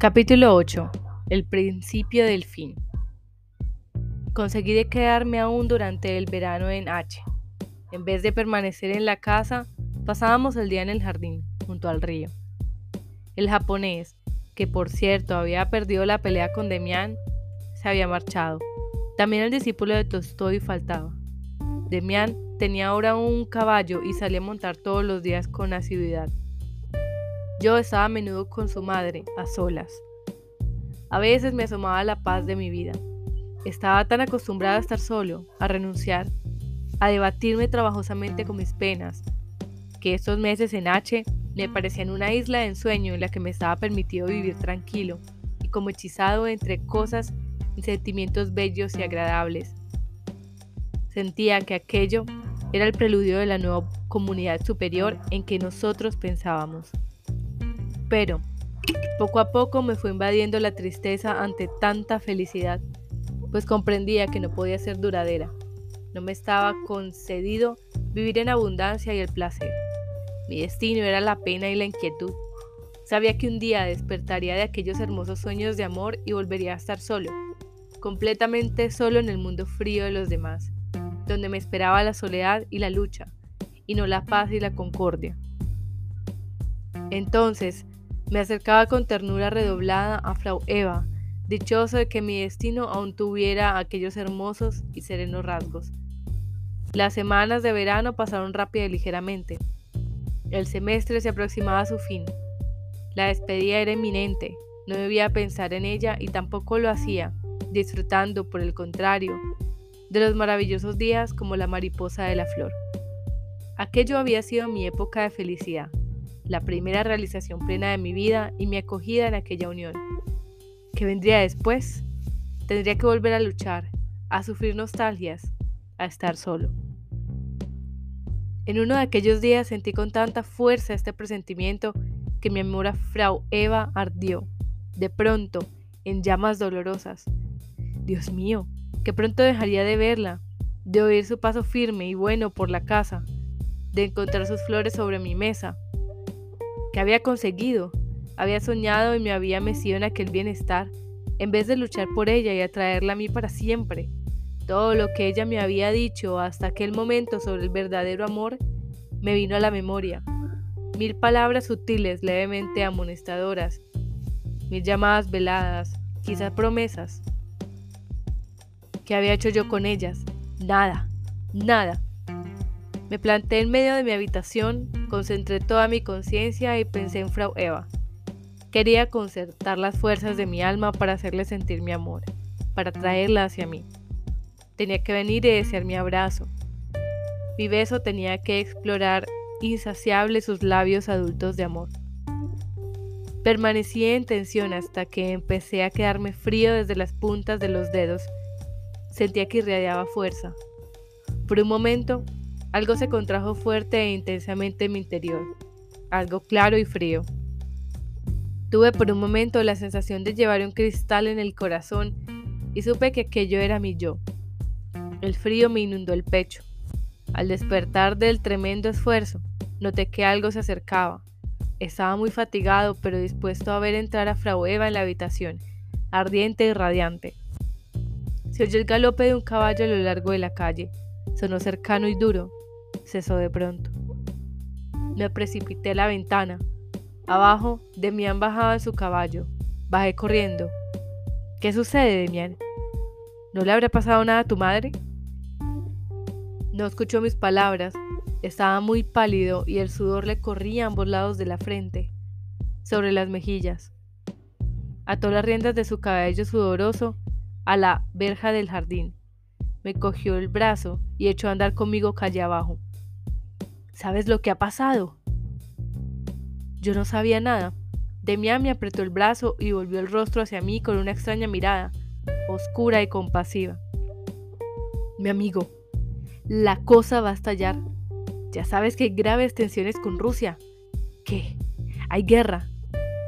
Capítulo 8. El principio del fin. Conseguí de quedarme aún durante el verano en H. En vez de permanecer en la casa, pasábamos el día en el jardín, junto al río. El japonés, que por cierto había perdido la pelea con Demian, se había marchado. También el discípulo de Tolstoy faltaba. Demian tenía ahora un caballo y salía a montar todos los días con asiduidad. Yo estaba a menudo con su madre, a solas. A veces me asomaba la paz de mi vida. Estaba tan acostumbrada a estar solo, a renunciar, a debatirme trabajosamente con mis penas, que estos meses en H me parecían una isla de ensueño en la que me estaba permitido vivir tranquilo y como hechizado entre cosas y sentimientos bellos y agradables. Sentía que aquello era el preludio de la nueva comunidad superior en que nosotros pensábamos. Pero, poco a poco me fue invadiendo la tristeza ante tanta felicidad, pues comprendía que no podía ser duradera. No me estaba concedido vivir en abundancia y el placer. Mi destino era la pena y la inquietud. Sabía que un día despertaría de aquellos hermosos sueños de amor y volvería a estar solo, completamente solo en el mundo frío de los demás, donde me esperaba la soledad y la lucha, y no la paz y la concordia. Entonces, me acercaba con ternura redoblada a Frau Eva, dichoso de que mi destino aún tuviera aquellos hermosos y serenos rasgos. Las semanas de verano pasaron rápida y ligeramente. El semestre se aproximaba a su fin. La despedida era inminente, no debía pensar en ella y tampoco lo hacía, disfrutando, por el contrario, de los maravillosos días como la mariposa de la flor. Aquello había sido mi época de felicidad la primera realización plena de mi vida y mi acogida en aquella unión. ¿Qué vendría después? Tendría que volver a luchar, a sufrir nostalgias, a estar solo. En uno de aquellos días sentí con tanta fuerza este presentimiento que mi amor a Frau Eva ardió, de pronto, en llamas dolorosas. Dios mío, que pronto dejaría de verla, de oír su paso firme y bueno por la casa, de encontrar sus flores sobre mi mesa, que había conseguido. Había soñado y me había mecido en aquel bienestar, en vez de luchar por ella y atraerla a mí para siempre. Todo lo que ella me había dicho hasta aquel momento sobre el verdadero amor me vino a la memoria. Mil palabras sutiles, levemente amonestadoras, mil llamadas veladas, quizás promesas. ¿Qué había hecho yo con ellas? Nada, nada. Me planté en medio de mi habitación, concentré toda mi conciencia y pensé en Frau Eva. Quería concertar las fuerzas de mi alma para hacerle sentir mi amor, para traerla hacia mí. Tenía que venir y desear mi abrazo. Mi beso tenía que explorar insaciable sus labios adultos de amor. Permanecí en tensión hasta que empecé a quedarme frío desde las puntas de los dedos. Sentía que irradiaba fuerza. Por un momento algo se contrajo fuerte e intensamente en mi interior, algo claro y frío. Tuve por un momento la sensación de llevar un cristal en el corazón y supe que aquello era mi yo. El frío me inundó el pecho. Al despertar del tremendo esfuerzo, noté que algo se acercaba. Estaba muy fatigado, pero dispuesto a ver entrar a Frau Eva en la habitación, ardiente y radiante. Se oyó el galope de un caballo a lo largo de la calle. Sonó cercano y duro, cesó de pronto. Me precipité a la ventana. Abajo, Demián bajaba en su caballo. Bajé corriendo. ¿Qué sucede, Demián? ¿No le habrá pasado nada a tu madre? No escuchó mis palabras. Estaba muy pálido y el sudor le corría a ambos lados de la frente, sobre las mejillas. Ató las riendas de su cabello sudoroso a la verja del jardín. Me cogió el brazo y echó a andar conmigo calle abajo. ¿Sabes lo que ha pasado? Yo no sabía nada. Demián me apretó el brazo y volvió el rostro hacia mí con una extraña mirada, oscura y compasiva. Mi amigo, la cosa va a estallar. Ya sabes que hay graves tensiones con Rusia. ¿Qué? Hay guerra.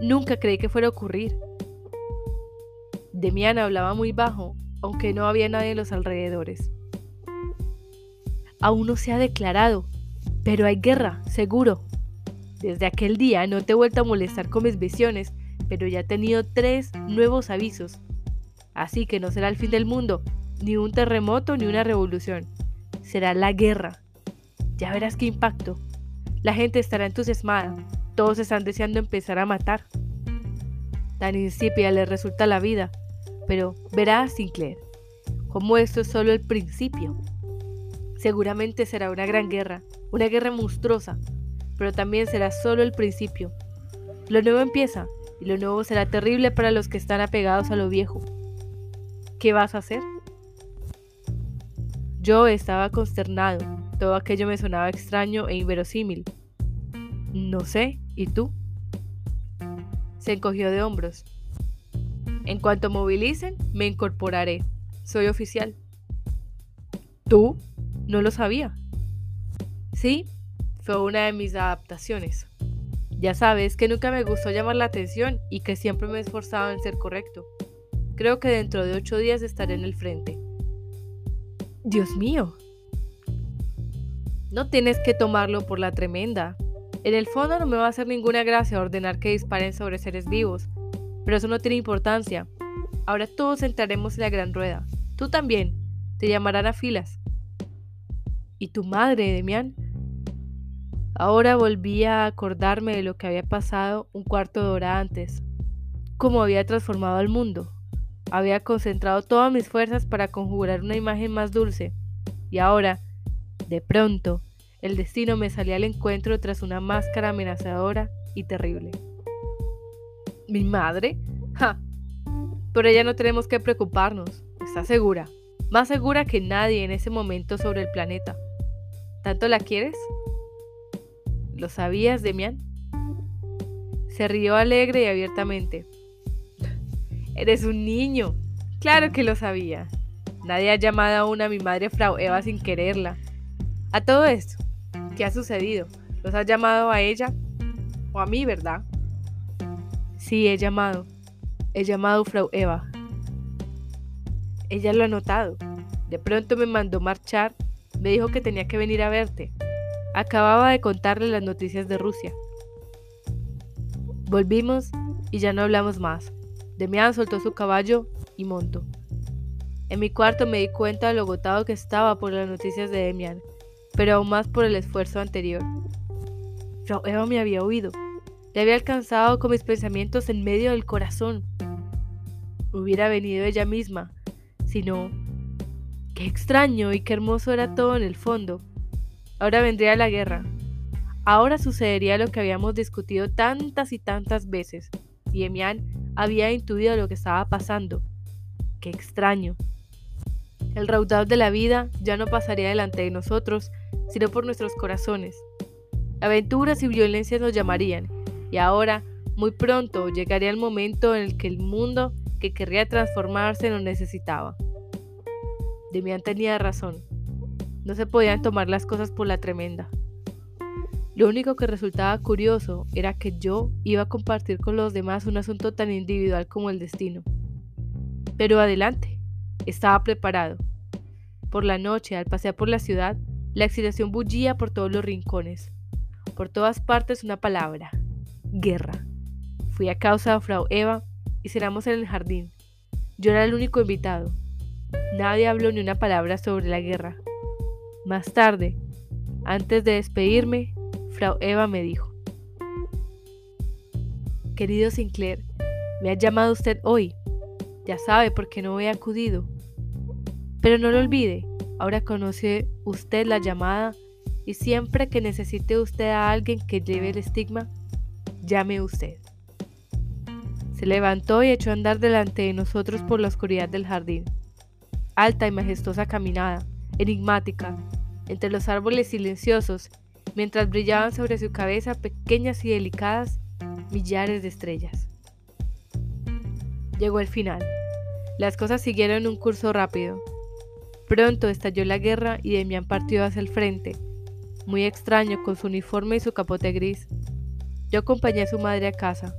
Nunca creí que fuera a ocurrir. Demián hablaba muy bajo, aunque no había nadie en los alrededores. Aún no se ha declarado, pero hay guerra, seguro. Desde aquel día no te he vuelto a molestar con mis visiones, pero ya ha tenido tres nuevos avisos. Así que no será el fin del mundo, ni un terremoto, ni una revolución. Será la guerra. Ya verás qué impacto. La gente estará entusiasmada. Todos están deseando empezar a matar. Tan insípida le resulta la vida. Pero verás, Sinclair, como esto es solo el principio. Seguramente será una gran guerra, una guerra monstruosa, pero también será solo el principio. Lo nuevo empieza y lo nuevo será terrible para los que están apegados a lo viejo. ¿Qué vas a hacer? Yo estaba consternado, todo aquello me sonaba extraño e inverosímil. No sé, ¿y tú? Se encogió de hombros. En cuanto movilicen, me incorporaré. Soy oficial. ¿Tú? No lo sabía. Sí, fue una de mis adaptaciones. Ya sabes que nunca me gustó llamar la atención y que siempre me he esforzado en ser correcto. Creo que dentro de ocho días estaré en el frente. Dios mío. No tienes que tomarlo por la tremenda. En el fondo no me va a hacer ninguna gracia ordenar que disparen sobre seres vivos, pero eso no tiene importancia. Ahora todos entraremos en la gran rueda. Tú también. Te llamarán a filas. ¿Y tu madre, Demián? Ahora volví a acordarme de lo que había pasado un cuarto de hora antes, cómo había transformado al mundo. Había concentrado todas mis fuerzas para conjurar una imagen más dulce, y ahora, de pronto, el destino me salía al encuentro tras una máscara amenazadora y terrible. ¿Mi madre? ¡Ja! Por ella no tenemos que preocuparnos, está segura, más segura que nadie en ese momento sobre el planeta. ¿Tanto la quieres? ¿Lo sabías, Demian? Se rió alegre y abiertamente. Eres un niño. Claro que lo sabía. Nadie ha llamado aún a mi madre Frau Eva sin quererla. A todo esto, ¿qué ha sucedido? ¿Los has llamado a ella? O a mí, ¿verdad? Sí, he llamado. He llamado Frau Eva. Ella lo ha notado. De pronto me mandó marchar. Me dijo que tenía que venir a verte. Acababa de contarle las noticias de Rusia. Volvimos y ya no hablamos más. Demian soltó su caballo y montó. En mi cuarto me di cuenta de lo agotado que estaba por las noticias de Demian, pero aún más por el esfuerzo anterior. Frau Eva me había oído. Le había alcanzado con mis pensamientos en medio del corazón. Hubiera venido ella misma, sino... Qué extraño y qué hermoso era todo en el fondo. Ahora vendría la guerra. Ahora sucedería lo que habíamos discutido tantas y tantas veces. Y Emian había intuido lo que estaba pasando. Qué extraño. El raudal de la vida ya no pasaría delante de nosotros, sino por nuestros corazones. Aventuras y violencias nos llamarían, y ahora, muy pronto, llegaría el momento en el que el mundo que querría transformarse nos necesitaba. Demian tenía razón. No se podían tomar las cosas por la tremenda. Lo único que resultaba curioso era que yo iba a compartir con los demás un asunto tan individual como el destino. Pero adelante, estaba preparado. Por la noche, al pasear por la ciudad, la excitación bullía por todos los rincones. Por todas partes una palabra, guerra. Fui a causa de Frau Eva y cenamos en el jardín. Yo era el único invitado. Nadie habló ni una palabra sobre la guerra. Más tarde, antes de despedirme, Frau Eva me dijo, Querido Sinclair, me ha llamado usted hoy. Ya sabe por qué no he acudido. Pero no lo olvide, ahora conoce usted la llamada y siempre que necesite usted a alguien que lleve el estigma, llame usted. Se levantó y echó a andar delante de nosotros por la oscuridad del jardín. Alta y majestuosa caminada, enigmática, entre los árboles silenciosos, mientras brillaban sobre su cabeza pequeñas y delicadas millares de estrellas. Llegó el final. Las cosas siguieron un curso rápido. Pronto estalló la guerra y Demian partió hacia el frente, muy extraño con su uniforme y su capote gris. Yo acompañé a su madre a casa.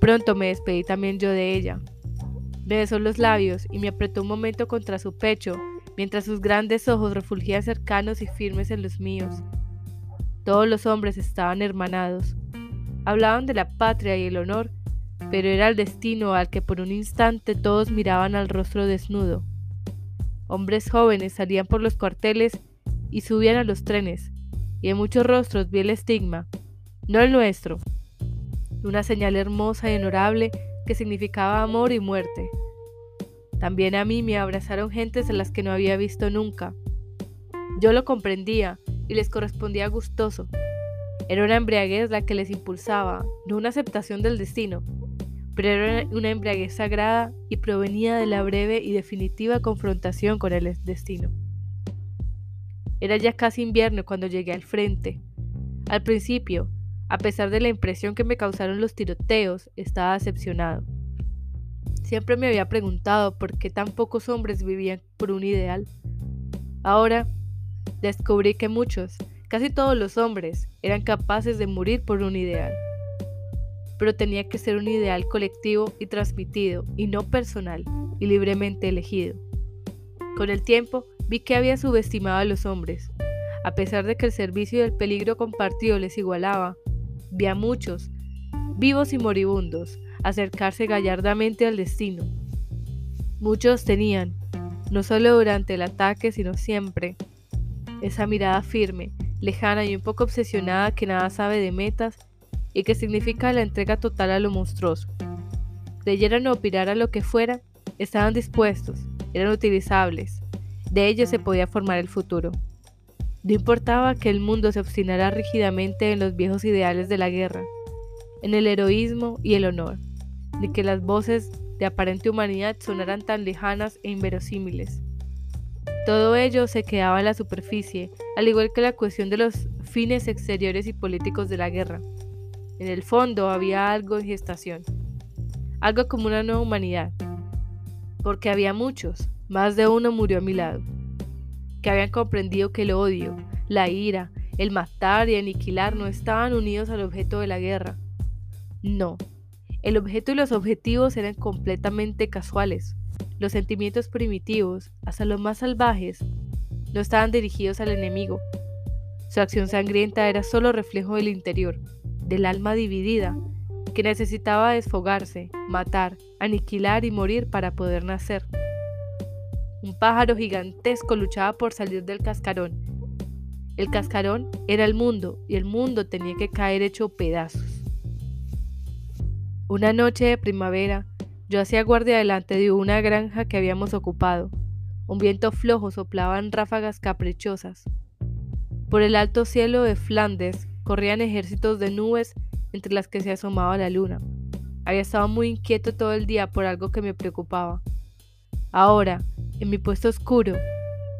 Pronto me despedí también yo de ella. Me besó los labios y me apretó un momento contra su pecho mientras sus grandes ojos refulgían cercanos y firmes en los míos. Todos los hombres estaban hermanados. Hablaban de la patria y el honor pero era el destino al que por un instante todos miraban al rostro desnudo. Hombres jóvenes salían por los cuarteles y subían a los trenes, y en muchos rostros vi el estigma, no el nuestro, una señal hermosa y honorable que significaba amor y muerte. También a mí me abrazaron gentes a las que no había visto nunca. Yo lo comprendía y les correspondía gustoso. Era una embriaguez la que les impulsaba, no una aceptación del destino, pero era una embriaguez sagrada y provenía de la breve y definitiva confrontación con el destino. Era ya casi invierno cuando llegué al frente. Al principio, a pesar de la impresión que me causaron los tiroteos, estaba decepcionado. Siempre me había preguntado por qué tan pocos hombres vivían por un ideal. Ahora descubrí que muchos, casi todos los hombres, eran capaces de morir por un ideal. Pero tenía que ser un ideal colectivo y transmitido, y no personal y libremente elegido. Con el tiempo, vi que había subestimado a los hombres. A pesar de que el servicio y el peligro compartido les igualaba, vi a muchos, vivos y moribundos, acercarse gallardamente al destino. Muchos tenían, no solo durante el ataque, sino siempre, esa mirada firme, lejana y un poco obsesionada que nada sabe de metas y que significa la entrega total a lo monstruoso. Creyeran o a lo que fuera, estaban dispuestos, eran utilizables. De ellos se podía formar el futuro. No importaba que el mundo se obstinara rígidamente en los viejos ideales de la guerra, en el heroísmo y el honor, ni que las voces de aparente humanidad sonaran tan lejanas e inverosímiles. Todo ello se quedaba en la superficie, al igual que la cuestión de los fines exteriores y políticos de la guerra. En el fondo había algo en gestación, algo como una nueva humanidad, porque había muchos, más de uno murió a mi lado, que habían comprendido que el odio, la ira, el matar y aniquilar no estaban unidos al objeto de la guerra. No, el objeto y los objetivos eran completamente casuales, los sentimientos primitivos, hasta los más salvajes, no estaban dirigidos al enemigo. Su acción sangrienta era solo reflejo del interior, del alma dividida, que necesitaba desfogarse, matar, aniquilar y morir para poder nacer. Un pájaro gigantesco luchaba por salir del cascarón. El cascarón era el mundo y el mundo tenía que caer hecho pedazos. Una noche de primavera, yo hacía guardia delante de una granja que habíamos ocupado. Un viento flojo soplaba en ráfagas caprichosas. Por el alto cielo de Flandes corrían ejércitos de nubes entre las que se asomaba la luna. Había estado muy inquieto todo el día por algo que me preocupaba. Ahora, en mi puesto oscuro,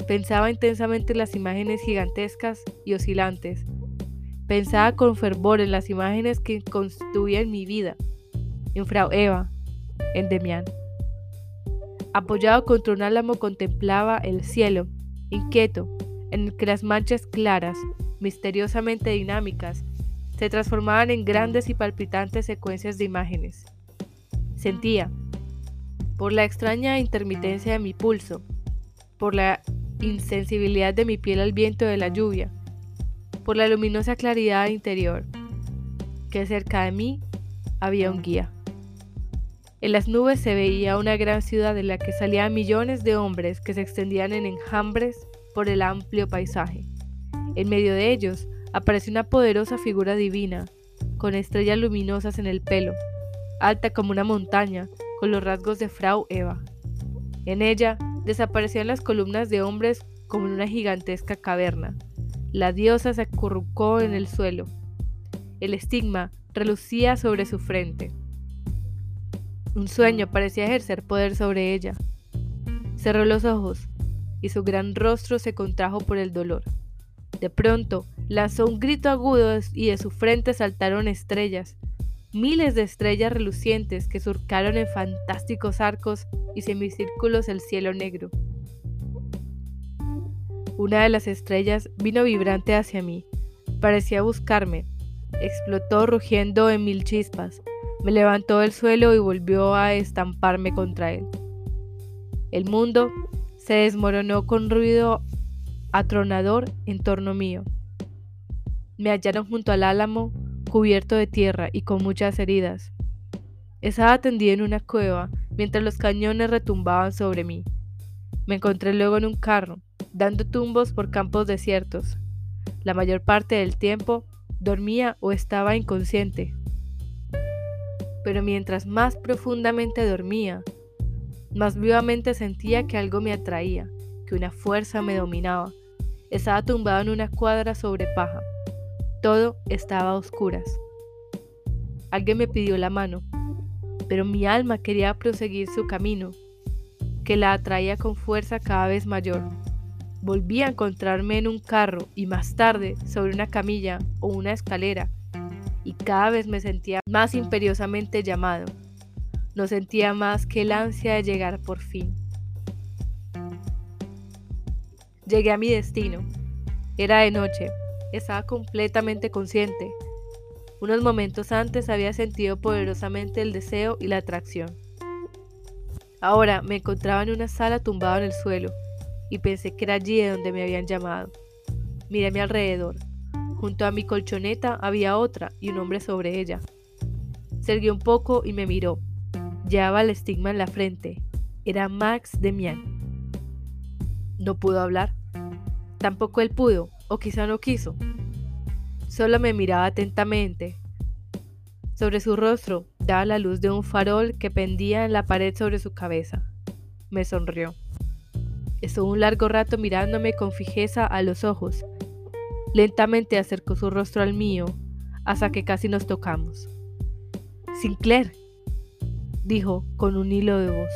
pensaba intensamente en las imágenes gigantescas y oscilantes. Pensaba con fervor en las imágenes que constituían mi vida, en Eva, en Demián. Apoyado contra un álamo contemplaba el cielo, inquieto, en el que las manchas claras, misteriosamente dinámicas, se transformaban en grandes y palpitantes secuencias de imágenes. Sentía, por la extraña intermitencia de mi pulso, por la insensibilidad de mi piel al viento de la lluvia, por la luminosa claridad interior, que cerca de mí había un guía. En las nubes se veía una gran ciudad de la que salían millones de hombres que se extendían en enjambres por el amplio paisaje. En medio de ellos apareció una poderosa figura divina, con estrellas luminosas en el pelo, alta como una montaña, con los rasgos de Frau Eva. En ella desaparecían las columnas de hombres como en una gigantesca caverna. La diosa se acurrucó en el suelo. El estigma relucía sobre su frente. Un sueño parecía ejercer poder sobre ella. Cerró los ojos y su gran rostro se contrajo por el dolor. De pronto lanzó un grito agudo y de su frente saltaron estrellas, miles de estrellas relucientes que surcaron en fantásticos arcos y semicírculos el cielo negro. Una de las estrellas vino vibrante hacia mí. Parecía buscarme. Explotó rugiendo en mil chispas. Me levantó del suelo y volvió a estamparme contra él. El mundo se desmoronó con ruido atronador en torno mío. Me hallaron junto al álamo, cubierto de tierra y con muchas heridas. Estaba tendido en una cueva mientras los cañones retumbaban sobre mí. Me encontré luego en un carro, dando tumbos por campos desiertos. La mayor parte del tiempo dormía o estaba inconsciente. Pero mientras más profundamente dormía, más vivamente sentía que algo me atraía, que una fuerza me dominaba. Estaba tumbado en una cuadra sobre paja. Todo estaba a oscuras. Alguien me pidió la mano, pero mi alma quería proseguir su camino, que la atraía con fuerza cada vez mayor. Volví a encontrarme en un carro y más tarde sobre una camilla o una escalera, y cada vez me sentía más imperiosamente llamado. No sentía más que el ansia de llegar por fin. Llegué a mi destino. Era de noche. Estaba completamente consciente. Unos momentos antes había sentido poderosamente el deseo y la atracción. Ahora me encontraba en una sala tumbado en el suelo y pensé que era allí de donde me habían llamado. Miré a mi alrededor. Junto a mi colchoneta había otra y un hombre sobre ella. Se un poco y me miró. Llevaba el estigma en la frente. Era Max Demian. No pudo hablar. Tampoco él pudo, o quizá no quiso. Solo me miraba atentamente. Sobre su rostro daba la luz de un farol que pendía en la pared sobre su cabeza. Me sonrió. Estuvo un largo rato mirándome con fijeza a los ojos. Lentamente acercó su rostro al mío hasta que casi nos tocamos. Sinclair, dijo con un hilo de voz.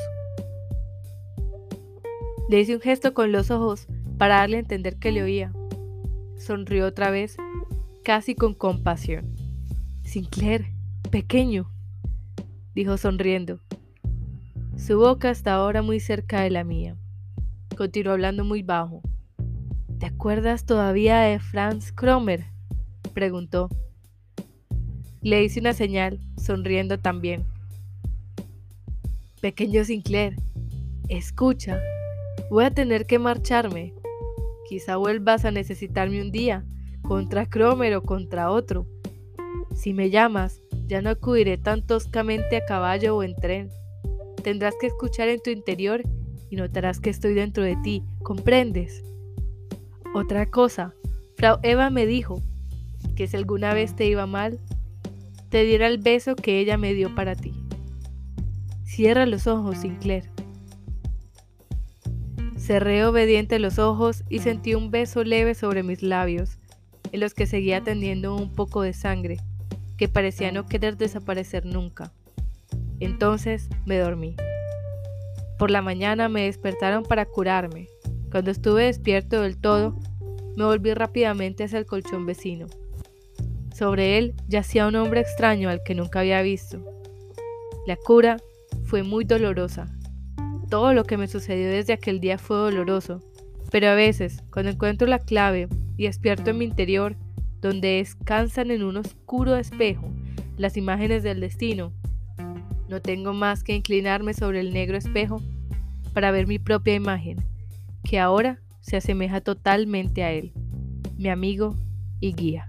Le hice un gesto con los ojos para darle a entender que le oía. Sonrió otra vez casi con compasión. Sinclair, pequeño, dijo sonriendo. Su boca está ahora muy cerca de la mía. Continuó hablando muy bajo. ¿Te acuerdas todavía de Franz Kromer? preguntó. Le hice una señal, sonriendo también. Pequeño Sinclair, escucha, voy a tener que marcharme. Quizá vuelvas a necesitarme un día contra Cromer o contra otro. Si me llamas, ya no acudiré tan toscamente a caballo o en tren. Tendrás que escuchar en tu interior y notarás que estoy dentro de ti, ¿comprendes? Otra cosa, Frau Eva me dijo que si alguna vez te iba mal, te diera el beso que ella me dio para ti. Cierra los ojos, Sinclair. Cerré obediente los ojos y sentí un beso leve sobre mis labios en los que seguía tendiendo un poco de sangre, que parecía no querer desaparecer nunca. Entonces me dormí. Por la mañana me despertaron para curarme. Cuando estuve despierto del todo, me volví rápidamente hacia el colchón vecino. Sobre él yacía un hombre extraño al que nunca había visto. La cura fue muy dolorosa. Todo lo que me sucedió desde aquel día fue doloroso, pero a veces, cuando encuentro la clave y despierto en mi interior, donde descansan en un oscuro espejo las imágenes del destino. No tengo más que inclinarme sobre el negro espejo para ver mi propia imagen, que ahora se asemeja totalmente a él, mi amigo y guía.